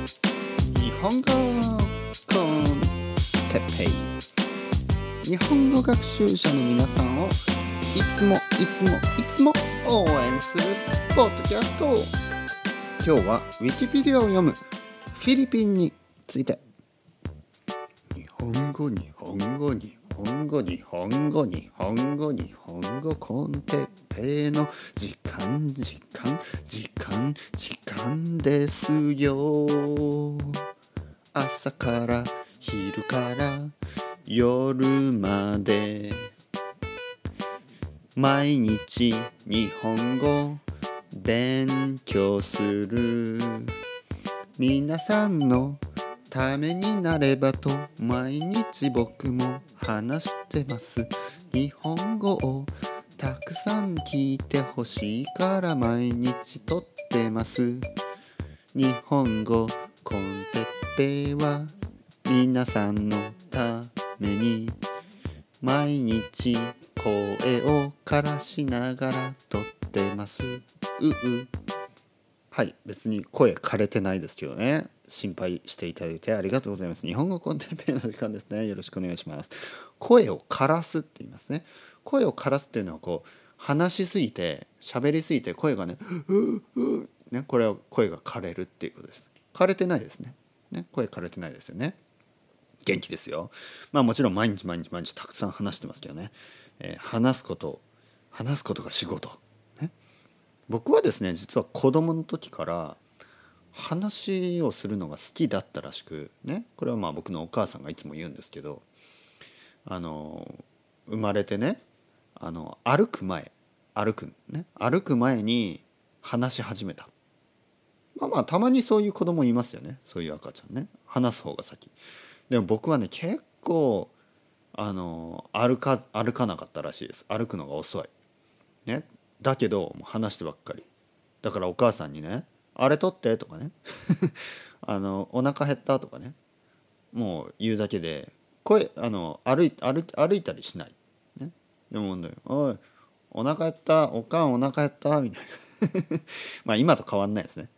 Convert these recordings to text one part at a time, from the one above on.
日本語コンテッペイ。日本語学習者の皆さんをいつもいつもいつも応援するポッドキャスト。今日はウィキペディアを読むフィリピンについて。日本語日本語日本語日本語日本語日本語コンテッペイの時間時間時間時間ですよ。朝から昼から夜まで。毎日日本語勉強する。皆さんのためになればと毎日僕も話してます。日本語をたくさん聞いてほしいから毎日撮ってます。日本語コンテッペイは皆さんのために。毎日声をからしながら撮ってます。うう。はい別に声枯れてないですけどね。心配していただいてありがとうございます。日本語コンテンペの時間ですね。よろしくお願いします。声を枯らすって言いますね。声を枯らすっていうのはこう話しすぎて喋りすぎて声がねううねこれは声が枯れるっていうことです。枯れてないですね。ね声枯れてないですよね。元気ですよ。まあもちろん毎日毎日毎日たくさん話してますけどね、えー、話すこと話すことが仕事、ね、僕はですね実は子供の時から話をするのが好きだったらしくね。これはまあ僕のお母さんがいつも言うんですけどあの生まれてねあの歩く前歩くね歩く前に話し始めた。まあまあたまにそういう子供いますよね。そういう赤ちゃんね。話す方が先。でも僕はね結構あの歩か歩かなかったらしいです。歩くのが遅い。ね。だけど話してばっかり。だからお母さんにねあれ取って？とかね。あのお腹減った？とかね。もう言うだけで。声あの歩い歩歩いたりしない、ね、でもね「おいお腹減った？おかんお腹減った」みたいな。まあ今と変わんないですね。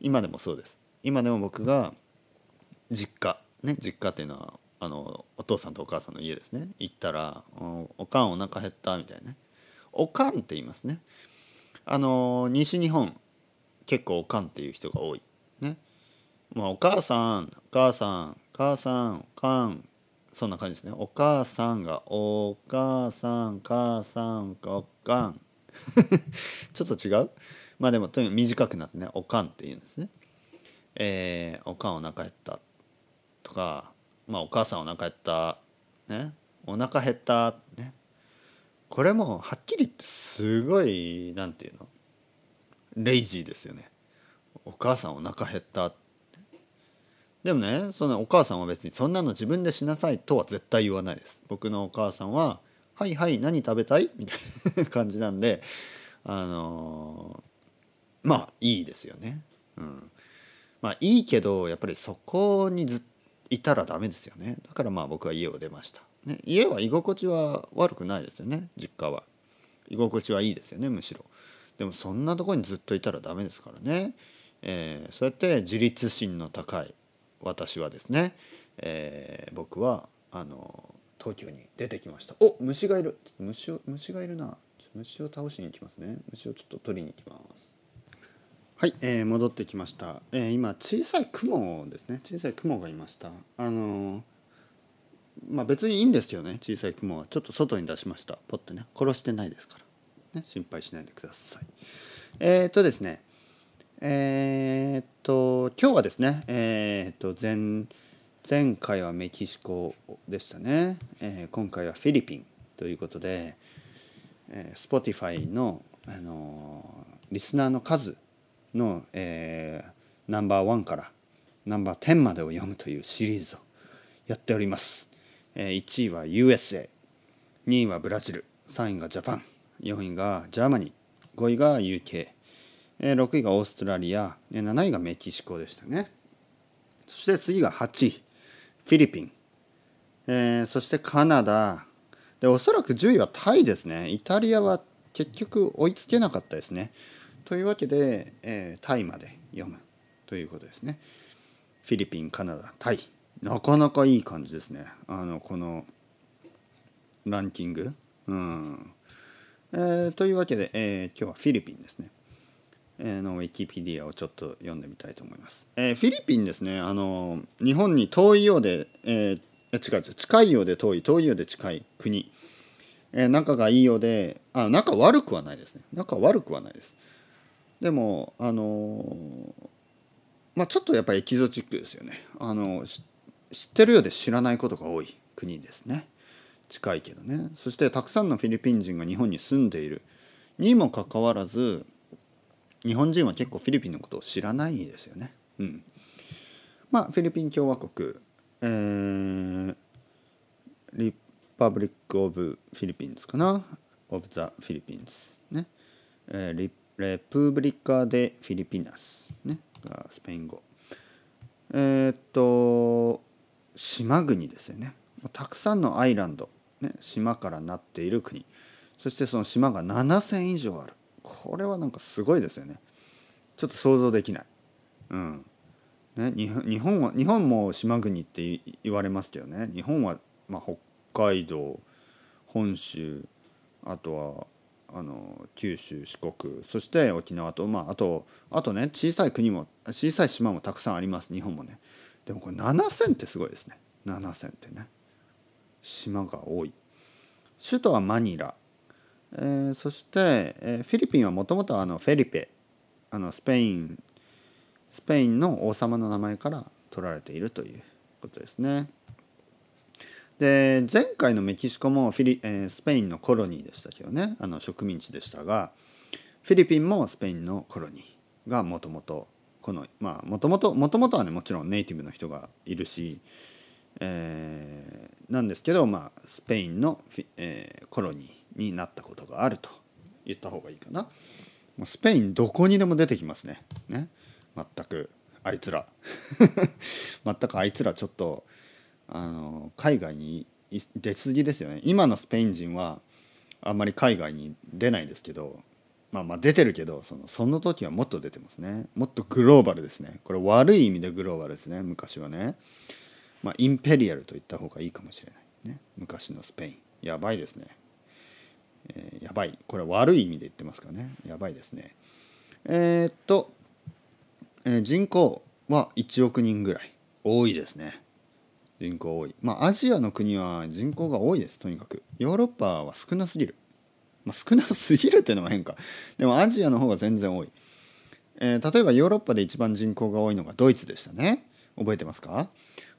今でもそうです。今でも僕が実家。ね実家っていうのはあのお父さんとお母さんの家ですね。行ったら「おかんお腹減った」みたいなね「おかん」って言いますね。あの西日本。結構おかんっていう人が多い。ね。まあお母さんお母さん母さんおかんそんな感じですね。お母さんがお母さん母さんおかん。ちょっと違う？まあでもとにかく短くなってねおかんって言うんですね。えー、おかんお腹減ったとかまあお母さんお腹減ったね。お腹減ったね。これもはっきり言ってすごいなんていうの？レイジーですよね。お母さんお腹減ったでもねそのお母さんは別にそんなの自分でしなさいとは絶対言わないです。僕のお母さんは「はいはい何食べたい?」みたいな感じなんであのー、まあいいですよね。うん。まあいいけどやっぱりそこにずいたらダメですよね。だからまあ僕は家を出ました、ね、家は居心地は悪くないですよね。実家は。居心地はいいですよねむしろ。でもそんなとこにずっといたらダメですからね、えー、そうやって自立心の高い私はですね、えー、僕はあの東京に出てきました。お虫がいる。虫を虫がいるな。虫を倒しに行きますね。虫をちょっと取りに行きます。はい、えー、戻ってきました、えー、今小さい雲ですね。小さい雲がいました。あの、まあ別にいいんですよね。小さい雲は。ちょっと外に出しました。ポッてね。殺してないですから、ね、心配しないでください。えー、っとですねえー、っと今日はですねえー、っと前前回はメキシコでしたね、えー、今回はフィリピンということで、えー、Spotify の、あのリスナーの数の、えー、ナンバーワンからナンバー10までを読むというシリーズをやっております、え、1位は USA2 位はブラジル3位が Japan。4位が Germany 5位が UK、6位がオーストラリア7位がメキシコでしたね。そして次が8位フィリピン、えー、そしてカナダ。でおそらく10位はタイですね。イタリアは結局追いつけなかったですね。というわけで、えー、タイまで読むということですね。フィリピンカナダタイ。なかなかいい感じですね。あのこのランキング。うん。えー、というわけで、えー、今日はフィリピンですね、え、のウィキペディアをちょっと読んでみたいと思います。え、フィリピンですねあの日本に遠いようで、えー、違う近いようで遠い遠いようで近い国、え、仲がいいようであ仲悪くはないですね仲悪くはないです。でもあのまあちょっとやっぱエキゾチックですよね。あの知ってるようで知らないことが多い国ですね。近いけどね。そしてたくさんのフィリピン人が日本に住んでいる。にもかかわらず日本人は結構フィリピンのことを知らないですよね。うん、まあフィリピン共和国、えー、 Republic of Philippines かな。 of the Philippines ね、えー、リ República de Filipinas ねスペイン語。えー、っと島国ですよね。たくさんのアイランド。ね、島からなっている国。そしてその島が7,000以上ある。これはなんかすごいですよね。ちょっと想像できない、うん。ね、日本は日本も島国って言われますけどね。日本は、まあ、北海道本州あとはあの九州四国そして沖縄とまああとあとね小さい国も小さい島もたくさんあります。日本もね。でもこれ7,000ってすごいですね。7,000ってね。島が多い。首都はマニラ、えー、そして、えー、フィリピンはもともとフェリペ。あのスペイン。スペインの王様の名前から取られているということですね。で前回のメキシコもフィリ、えー、スペインのコロニーでしたけどね。あの植民地でしたがフィリピンもスペインのコロニーがもともとこのまあもともともともとはねもちろんネイティブの人がいるしえー、なんですけど、まあ、スペインの、えー、コロニーになったことがあると言った方がいいかな。もうスペインどこにでも出てきますね。ね全くあいつら 全くあいつらちょっとあの海外に出過ぎですよね。今のスペイン人はあんまり海外に出ないですけどまあまあ出てるけどそのその時はもっと出てますね。もっとグローバルですね。これ悪い意味でグローバルですね昔はね。まあ、インペリアルと言った方がいいかもしれない、ね、昔のスペイン。やばいですね、えー、やばい。これは悪い意味で言ってますかね。やばいですね。えー、っと、えー、人口は1億人ぐらい。多いですね。人口多い。まあアジアの国は人口が多いです。とにかく。ヨーロッパは少なすぎる。まあ少なすぎるっていうのは変か。でもアジアの方が全然多い、えー、例えばヨーロッパで一番人口が多いのがドイツでしたね。覚えてますか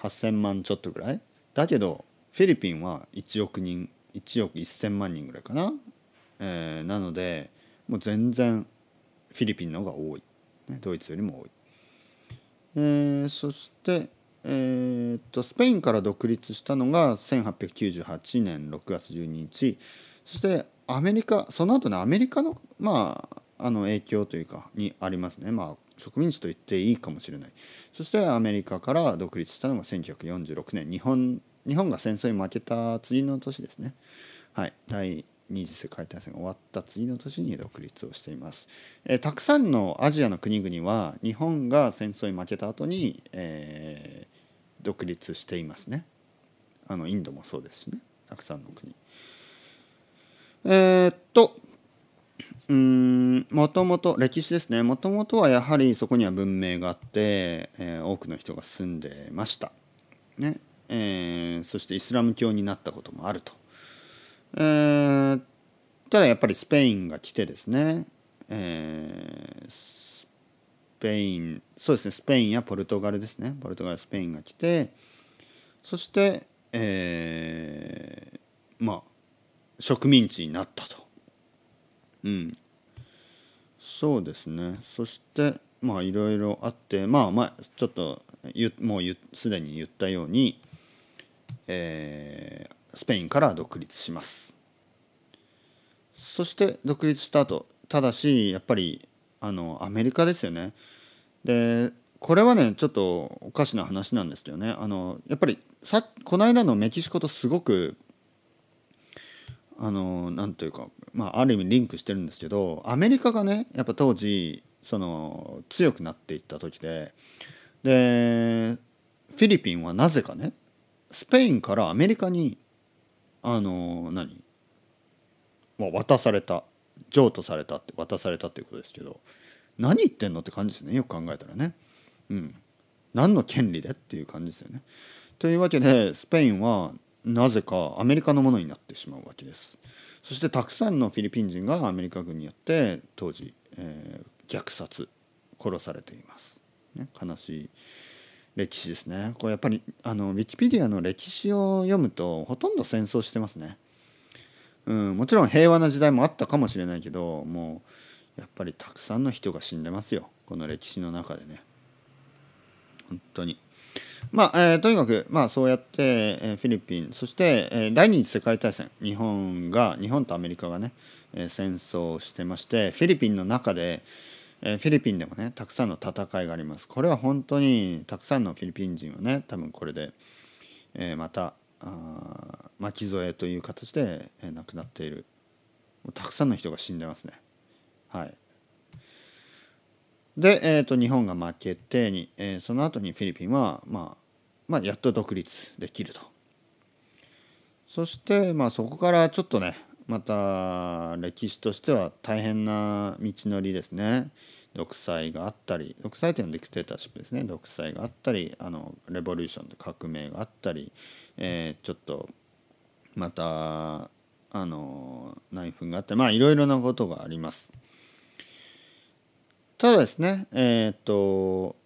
？8,000万ちょっとぐらい？だけどフィリピンは1億人1億1,000万人ぐらいかな、えー、なのでもう全然フィリピンの方が多い、ね、ドイツよりも多い、えー、そしてえー、っとスペインから独立したのが1898年6月12日。そしてアメリカその後ねアメリカのまああの影響というかにありますね。まあ植民地と言っていいかもしれない。そしてアメリカから独立したのが1946年。日本日本が戦争に負けた次の年ですね。はい。第二次世界大戦が終わった次の年に独立をしています、えー、たくさんのアジアの国々は日本が戦争に負けた後に、えー、独立していますね。あのインドもそうですしね。たくさんの国。えー、っともともと歴史ですね。もともとはやはりそこには文明があって、えー、多くの人が住んでました、ね。えー、そしてイスラム教になったこともあると、えー、ただやっぱりスペインが来てですね、えー、スペインそうですね。スペインやポルトガルですね。ポルトガルスペインが来てそして、えー、まあ植民地になったと。うん。そうですね。そしてまあいろいろあってまあまあちょっともうすでに言ったように、えー、スペインから独立します。そして独立した後ただしやっぱりあのアメリカですよね。でこれはねちょっとおかしな話なんですけどね。あのやっぱりさこの間のメキシコとすごくあのなんというか、まあ、ある意味リンクしてるんですけどアメリカがねやっぱ当時その強くなっていった時ででフィリピンはなぜかねスペインからアメリカにあの何もう渡された譲渡されたって渡されたっていうことですけど何言ってんのって感じですねよく考えたらね。うん、何の権利でっていう感じですよね。というわけでスペインはなぜかアメリカのものになってしまうわけです。そしてたくさんのフィリピン人がアメリカ軍によって当時、えー、虐殺殺されています。ね、悲しい歴史ですね。これやっぱりあのウィキペディアの歴史を読むとほとんど戦争してますね。うん、もちろん平和な時代もあったかもしれないけどもうやっぱりたくさんの人が死んでますよこの歴史の中でね。本当に。まあ、えー、とにかく、まあ、そうやって、えー、フィリピンそして、えー、第二次世界大戦日本が日本とアメリカがね、えー、戦争をしてましてフィリピンの中で、えー、フィリピンでもねたくさんの戦いがあります。これは本当にたくさんのフィリピン人はね多分これで、えー、またあ巻き添えという形で、えー、亡くなっている。たくさんの人が死んでますね。はい。で、えーと、日本が負けてに、えー、その後にフィリピンは、まあ、まあやっと独立できると。そして、まあ、そこからちょっとねまた歴史としては大変な道のりですね。独裁があったり独裁というのはディクテーターシップですね。独裁があったりあのレボリューションで革命があったり、えー、ちょっとまたあの内紛があってまあいろいろなことがあります。ただですねえっ、と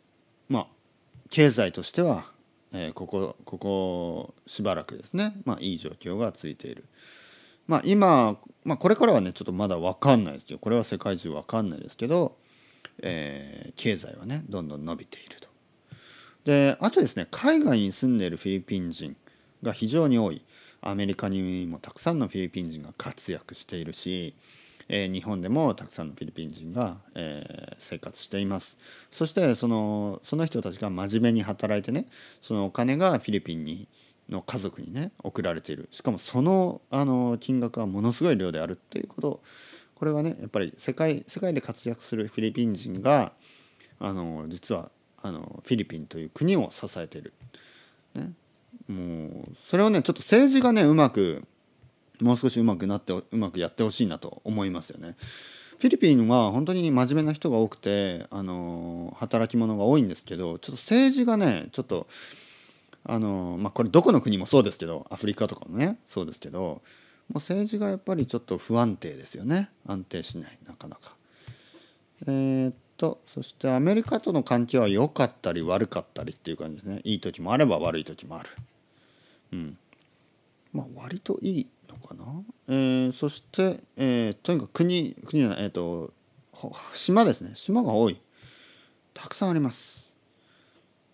まあ経済としては、えー、ここここしばらくですねまあいい状況がついている。まあ今、まあ、これからはねちょっとまだ分かんないですけどこれは世界中分かんないですけど、えー、経済はねどんどん伸びていると。であとですね海外に住んでいるフィリピン人が非常に多いアメリカにもたくさんのフィリピン人が活躍しているしえ、日本でもたくさんのフィリピン人が、え、生活しています。そしてそのその人たちが真面目に働いてねそのお金がフィリピンにの家族にね送られている。しかもそのあの金額はものすごい量であるっていうこと。これはねやっぱり世界世界で活躍するフィリピン人があの実はあのフィリピンという国を支えている。ね、もうそれをねちょっと政治がねうまくもう少しうまくなってうまくやってほしいなと思いますよね。フィリピンは本当に真面目な人が多くてあの働き者が多いんですけどちょっと政治がねちょっとあのまあこれどこの国もそうですけどアフリカとかもねそうですけどもう政治がやっぱりちょっと不安定ですよね安定しないなかなか。えー、っとそしてアメリカとの関係は良かったり悪かったりっていう感じですねいい時もあれば悪い時もある。うんまあ割といいかな、えー、そして、えー、とにかく国国じゃないえ、ー、と島ですね。島が多い。たくさんあります。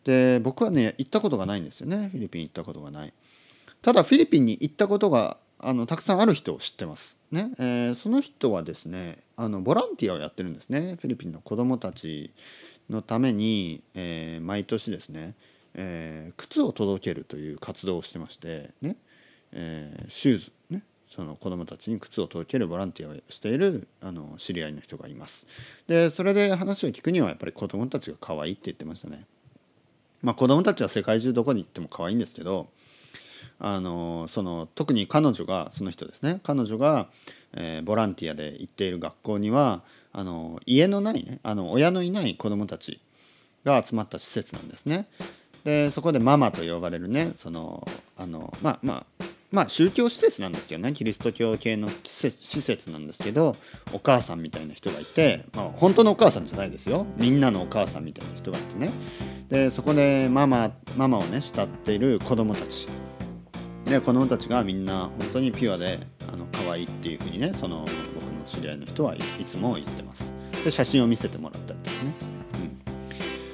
で僕はね行ったことがないんですよね。フィリピン行ったことがない。ただフィリピンに行ったことがあのたくさんある人を知ってます。ね、えー、その人はですねあのボランティアをやってるんですね。フィリピンの子どもたちのために、えー、毎年ですね、えー、靴を届けるという活動をしてましてね。えー、シューズ。その子どもたちに靴を届けるボランティアをしているあの知り合いの人がいます。でそれで話を聞くにはやっぱり子どもたちが可愛いって言ってましたね。まあ子どもたちは世界中どこに行っても可愛いんですけどあのその特に彼女がその人ですね。彼女が、えー、ボランティアで行っている学校にはあの家のないねあの親のいない子どもたちが集まった施設なんですね。でそこでママと呼ばれるねそのあのまあまあまあ宗教施設なんですよねキリスト教系の施設なんですけどお母さんみたいな人がいて、まあ、本当のお母さんじゃないですよ。みんなのお母さんみたいな人がいてね。でそこでママママをね慕っている子供たち。で子供たちがみんな本当にピュアであの可愛いっていうふうにねその僕の知り合いの人はいつも言ってます。で写真を見せてもらったりとかね、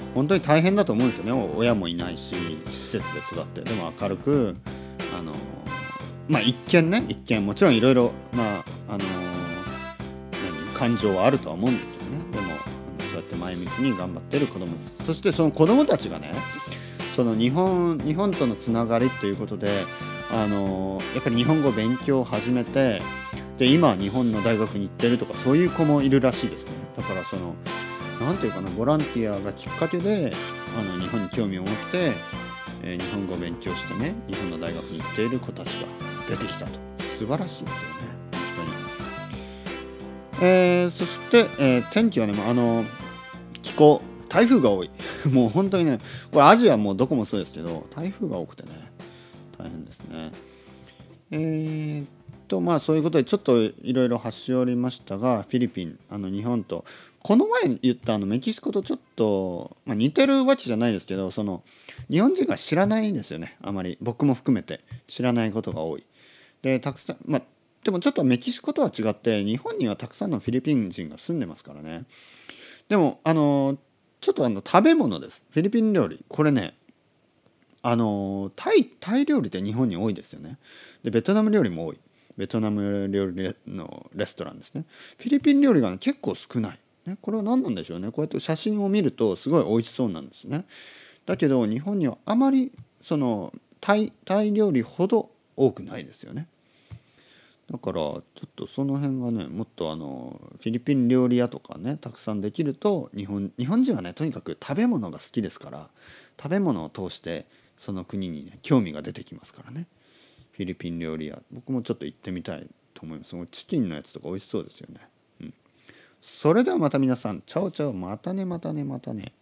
うん、本当に大変だと思うんですよね。親もいないし施設で育って。でも明るくまあ一見ね一見もちろんいろいろまああのー、感情はあるとは思うんですけどね。でもそうやって前向きに頑張ってる子供たち。そしてその子供たちがねその日本日本とのつながりということであのー、やっぱり日本語勉強を始めてで今日本の大学に行ってるとかそういう子もいるらしいですね。だからその何ていうかなボランティアがきっかけであの日本に興味を持って、えー日本語を勉強してね日本の大学に行っている子たちが出てきたと。素晴らしいですよね。本当に、えーそして、えー天気はねあの気候台風が多い。もう本当にねこれアジアもどこもそうですけど台風が多くてね大変ですね。えーっとまあそういうことでちょっといろいろ端折りましたがフィリピンあの日本とこの前言ったあのメキシコとちょっと、まあ、似てるわけじゃないですけどその日本人が知らないんですよねあまり。僕も含めて知らないことが多い。でたくさんまあでもちょっとメキシコとは違って日本にはたくさんのフィリピン人が住んでますからね。でもあのちょっとあの食べ物です。フィリピン料理。これねあのタイタイ料理って日本に多いですよね。でベトナム料理も多い。ベトナム料理のレストランですね。フィリピン料理が、ね、結構少ない、ね、これは何なんでしょうね。こうやって写真を見るとすごい美味しそうなんですね。だけど日本にはあまりそのタイタイ料理ほど多くないですよね。だからちょっとその辺がねもっとあのフィリピン料理屋とかねたくさんできると日本日本人はねとにかく食べ物が好きですから食べ物を通してその国にね興味が出てきますからね。フィリピン料理屋。僕もちょっと行ってみたいと思います。チキンのやつとか美味しそうですよね、うん、それではまた皆さんチャオチャオまたねまたねまたね。